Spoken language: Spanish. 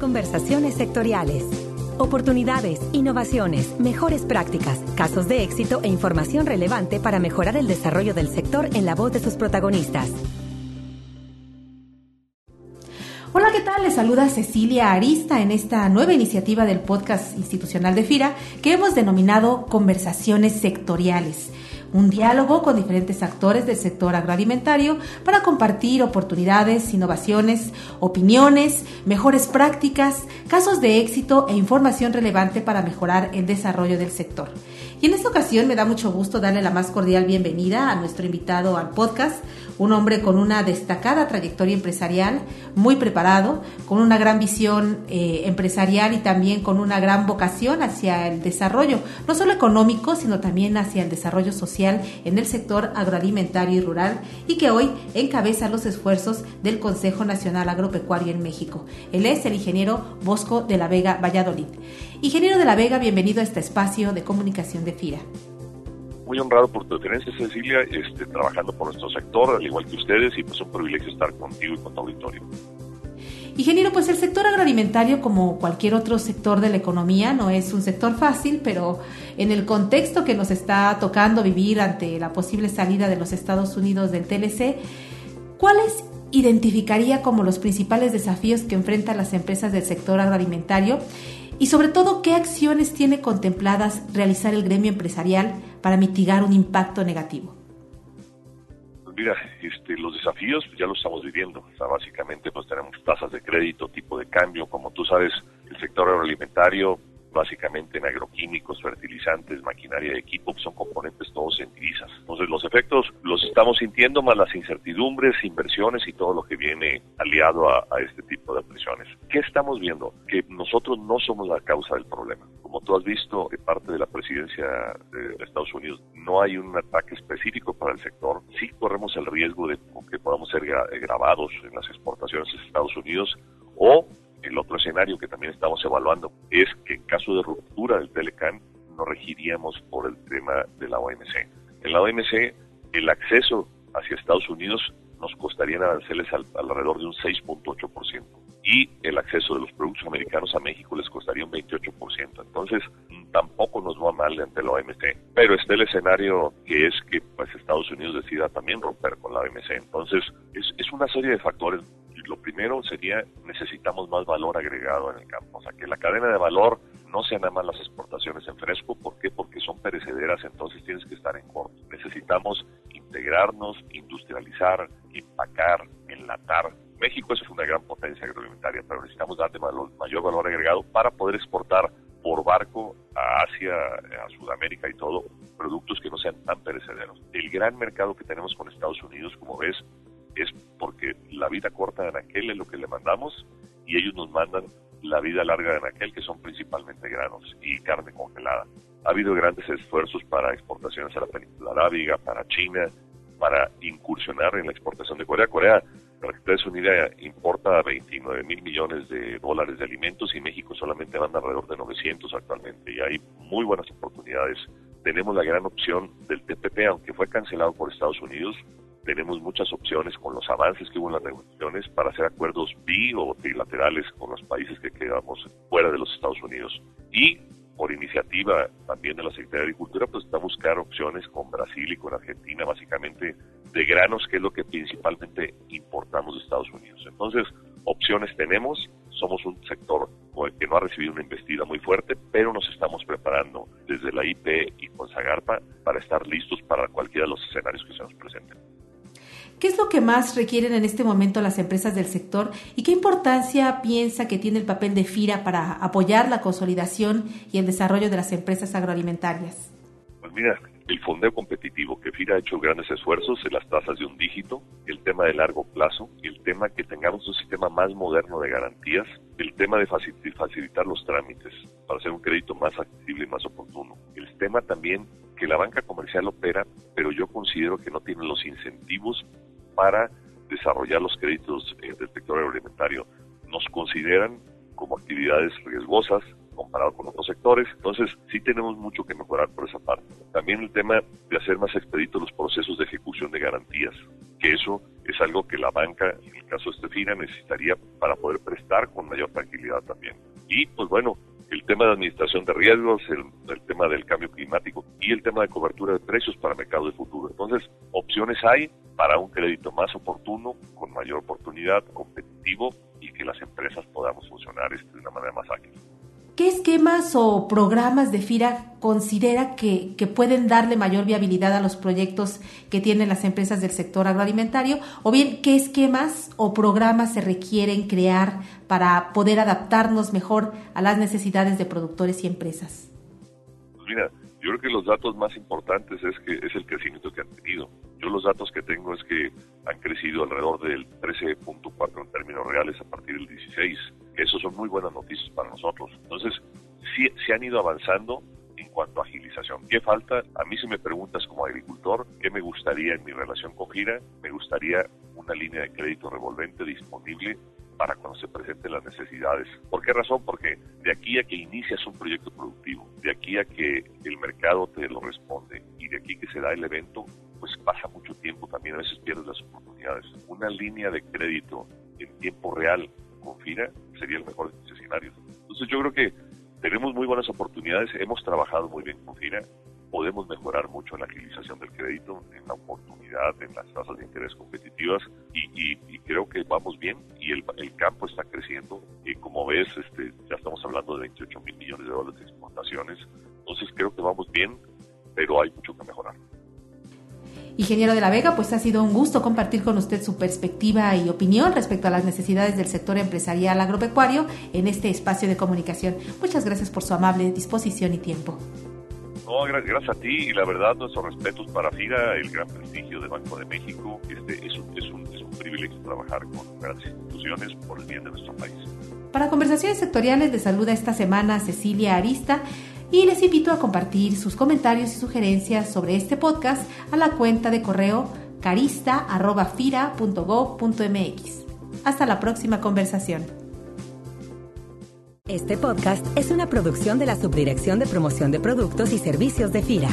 Conversaciones sectoriales. Oportunidades, innovaciones, mejores prácticas, casos de éxito e información relevante para mejorar el desarrollo del sector en la voz de sus protagonistas. Hola, ¿qué tal? Les saluda Cecilia Arista en esta nueva iniciativa del podcast institucional de FIRA que hemos denominado Conversaciones Sectoriales un diálogo con diferentes actores del sector agroalimentario para compartir oportunidades, innovaciones, opiniones, mejores prácticas, casos de éxito e información relevante para mejorar el desarrollo del sector. Y en esta ocasión me da mucho gusto darle la más cordial bienvenida a nuestro invitado al podcast, un hombre con una destacada trayectoria empresarial, muy preparado, con una gran visión eh, empresarial y también con una gran vocación hacia el desarrollo, no solo económico, sino también hacia el desarrollo social en el sector agroalimentario y rural y que hoy encabeza los esfuerzos del Consejo Nacional Agropecuario en México. Él es el ingeniero Bosco de la Vega Valladolid. Ingeniero de la Vega, bienvenido a este espacio de comunicación de FIRA muy honrado por tu presencia, Cecilia, este, trabajando por nuestro sector, al igual que ustedes, y pues un privilegio estar contigo y con tu auditorio. Ingeniero, pues el sector agroalimentario, como cualquier otro sector de la economía, no es un sector fácil, pero en el contexto que nos está tocando vivir ante la posible salida de los Estados Unidos del TLC, ¿cuáles identificaría como los principales desafíos que enfrentan las empresas del sector agroalimentario? Y sobre todo, ¿qué acciones tiene contempladas realizar el gremio empresarial para mitigar un impacto negativo? Pues mira, este, los desafíos ya los estamos viviendo. O sea, básicamente pues tenemos tasas de crédito, tipo de cambio. Como tú sabes, el sector agroalimentario básicamente en agroquímicos, fertilizantes, maquinaria de equipo, son componentes estamos sintiendo más las incertidumbres, inversiones y todo lo que viene aliado a, este tipo de presiones. ¿Qué estamos viendo? Que nosotros no somos la causa del problema. Como tú has visto, en parte de la presidencia de Estados Unidos no hay un ataque específico para el sector. Sí corremos el riesgo de que podamos ser grabados en las exportaciones de Estados Unidos o el otro escenario que también estamos evaluando es que en caso de ruptura del Telecan nos regiríamos por el tema de la OMC. En la OMC el acceso hacia Estados Unidos nos costaría en aranceles alrededor de un 6.8% y el acceso de los productos americanos a México les costaría un 28%. Entonces, tampoco nos va mal ante la OMC. Pero está el escenario que es que pues, Estados Unidos decida también romper con la OMC. Entonces, es, es una serie de factores lo primero sería necesitamos más valor agregado en el campo, o sea, que la cadena de valor no sean nada más las exportaciones en fresco, ¿por qué? Porque son perecederas, entonces tienes que estar en corto. Necesitamos integrarnos, industrializar, empacar, enlatar. México es una gran potencia agroalimentaria, pero necesitamos darle mayor valor agregado para poder exportar por barco a Asia, a Sudamérica y todo, productos que no sean tan perecederos. El gran mercado que tenemos con Estados Unidos, como ves, es porque la vida corta de aquel es lo que le mandamos y ellos nos mandan la vida larga de aquel que son principalmente granos y carne congelada. Ha habido grandes esfuerzos para exportaciones a la península arábiga, para China, para incursionar en la exportación de Corea. Corea, para que ustedes importa 29 mil millones de dólares de alimentos y México solamente manda alrededor de 900 actualmente y hay muy buenas oportunidades. Tenemos la gran opción del TPP, aunque fue cancelado por Estados Unidos, tenemos muchas opciones con los avances que hubo en las negociaciones para hacer acuerdos bi o trilaterales con los países que quedamos fuera de los Estados Unidos. Y por iniciativa también de la Secretaría de Agricultura, pues está a buscar opciones con Brasil y con Argentina, básicamente de granos, que es lo que principalmente importamos de Estados Unidos. Entonces, opciones tenemos, somos un sector que no ha recibido una investida muy fuerte, pero nos estamos preparando desde la IP y con Zagarpa para estar listos para cualquiera de los escenarios que se nos presenten. ¿Qué es lo que más requieren en este momento las empresas del sector y qué importancia piensa que tiene el papel de FIRA para apoyar la consolidación y el desarrollo de las empresas agroalimentarias? Pues mira, el fondeo competitivo, que FIRA ha hecho grandes esfuerzos en las tasas de un dígito, el tema de largo plazo, el tema que tengamos un sistema más moderno de garantías, el tema de facilitar los trámites para hacer un crédito más accesible y más oportuno, el tema también que la banca comercial opera, pero yo considero que no tiene los incentivos para desarrollar los créditos eh, del sector agroalimentario. Nos consideran como actividades riesgosas comparado con otros sectores, entonces sí tenemos mucho que mejorar por esa parte. También el tema de hacer más expeditos los procesos de ejecución de garantías, que eso es algo que la banca, en el caso de este FINA, necesitaría para poder prestar con mayor tranquilidad también. Y pues bueno, el tema de administración de riesgos, el, tema del cambio climático y el tema de cobertura de precios para mercado de futuro. Entonces, opciones hay para un crédito más oportuno, con mayor oportunidad, competitivo y que las empresas podamos funcionar este, de una manera más ágil. ¿Qué esquemas o programas de FIRA considera que, pueden darle mayor viabilidad a los proyectos que tienen las empresas del sector agroalimentario? O bien, ¿qué esquemas o programas se requieren crear para poder adaptarnos mejor a las necesidades de productores y empresas? Pues mira, yo creo que los datos más importantes es que es el crecimiento que han tenido. Yo los datos que tengo es que han crecido alrededor del 13.4 en términos reales a partir del 16 eso son muy buenas noticias para nosotros. Entonces, sí, se han ido avanzando en cuanto a agilización. ¿Qué falta? A mí si me preguntas como agricultor, ¿qué me gustaría en mi relación con Gira? Me gustaría una línea de crédito revolvente disponible para cuando se presenten las necesidades. ¿Por qué razón? Porque de aquí a que inicias un proyecto productivo, de aquí a que el mercado te lo responde y de aquí que se da el evento, pues pasa mucho tiempo también, a veces pierdes las oportunidades. Una línea de crédito en tiempo real con FIRA sería el mejor de los escenarios. Entonces yo creo que tenemos muy buenas oportunidades, hemos trabajado muy bien con FIRA, podemos mejorar mucho en la agilización del crédito, en la oportunidad, en las tasas de interés competitivas y, creo que vamos bien y el, campo está creciendo y como ves este, ya estamos hablando de 28 mil millones de dólares de exportaciones, entonces creo que vamos bien, pero hay mucho que mejorar. Ingeniero de la Vega, pues ha sido un gusto compartir con usted su perspectiva y opinión respecto a las necesidades del sector empresarial agropecuario en este espacio de comunicación. Muchas gracias por su amable disposición y tiempo. No, gracias a ti y la verdad nuestros respetos para FIRA, el gran prestigio del Banco de México. Este, es, un, es, un, es un privilegio trabajar con grandes instituciones por el bien de nuestro país. Para conversaciones sectoriales le saluda esta semana Cecilia Arista y les invito a compartir sus comentarios y sugerencias sobre este podcast a la cuenta de correo carista.fira.gov.mx. Hasta la próxima conversación. Este podcast es una producción de la Subdirección de Promoción de Productos y Servicios de FIRA.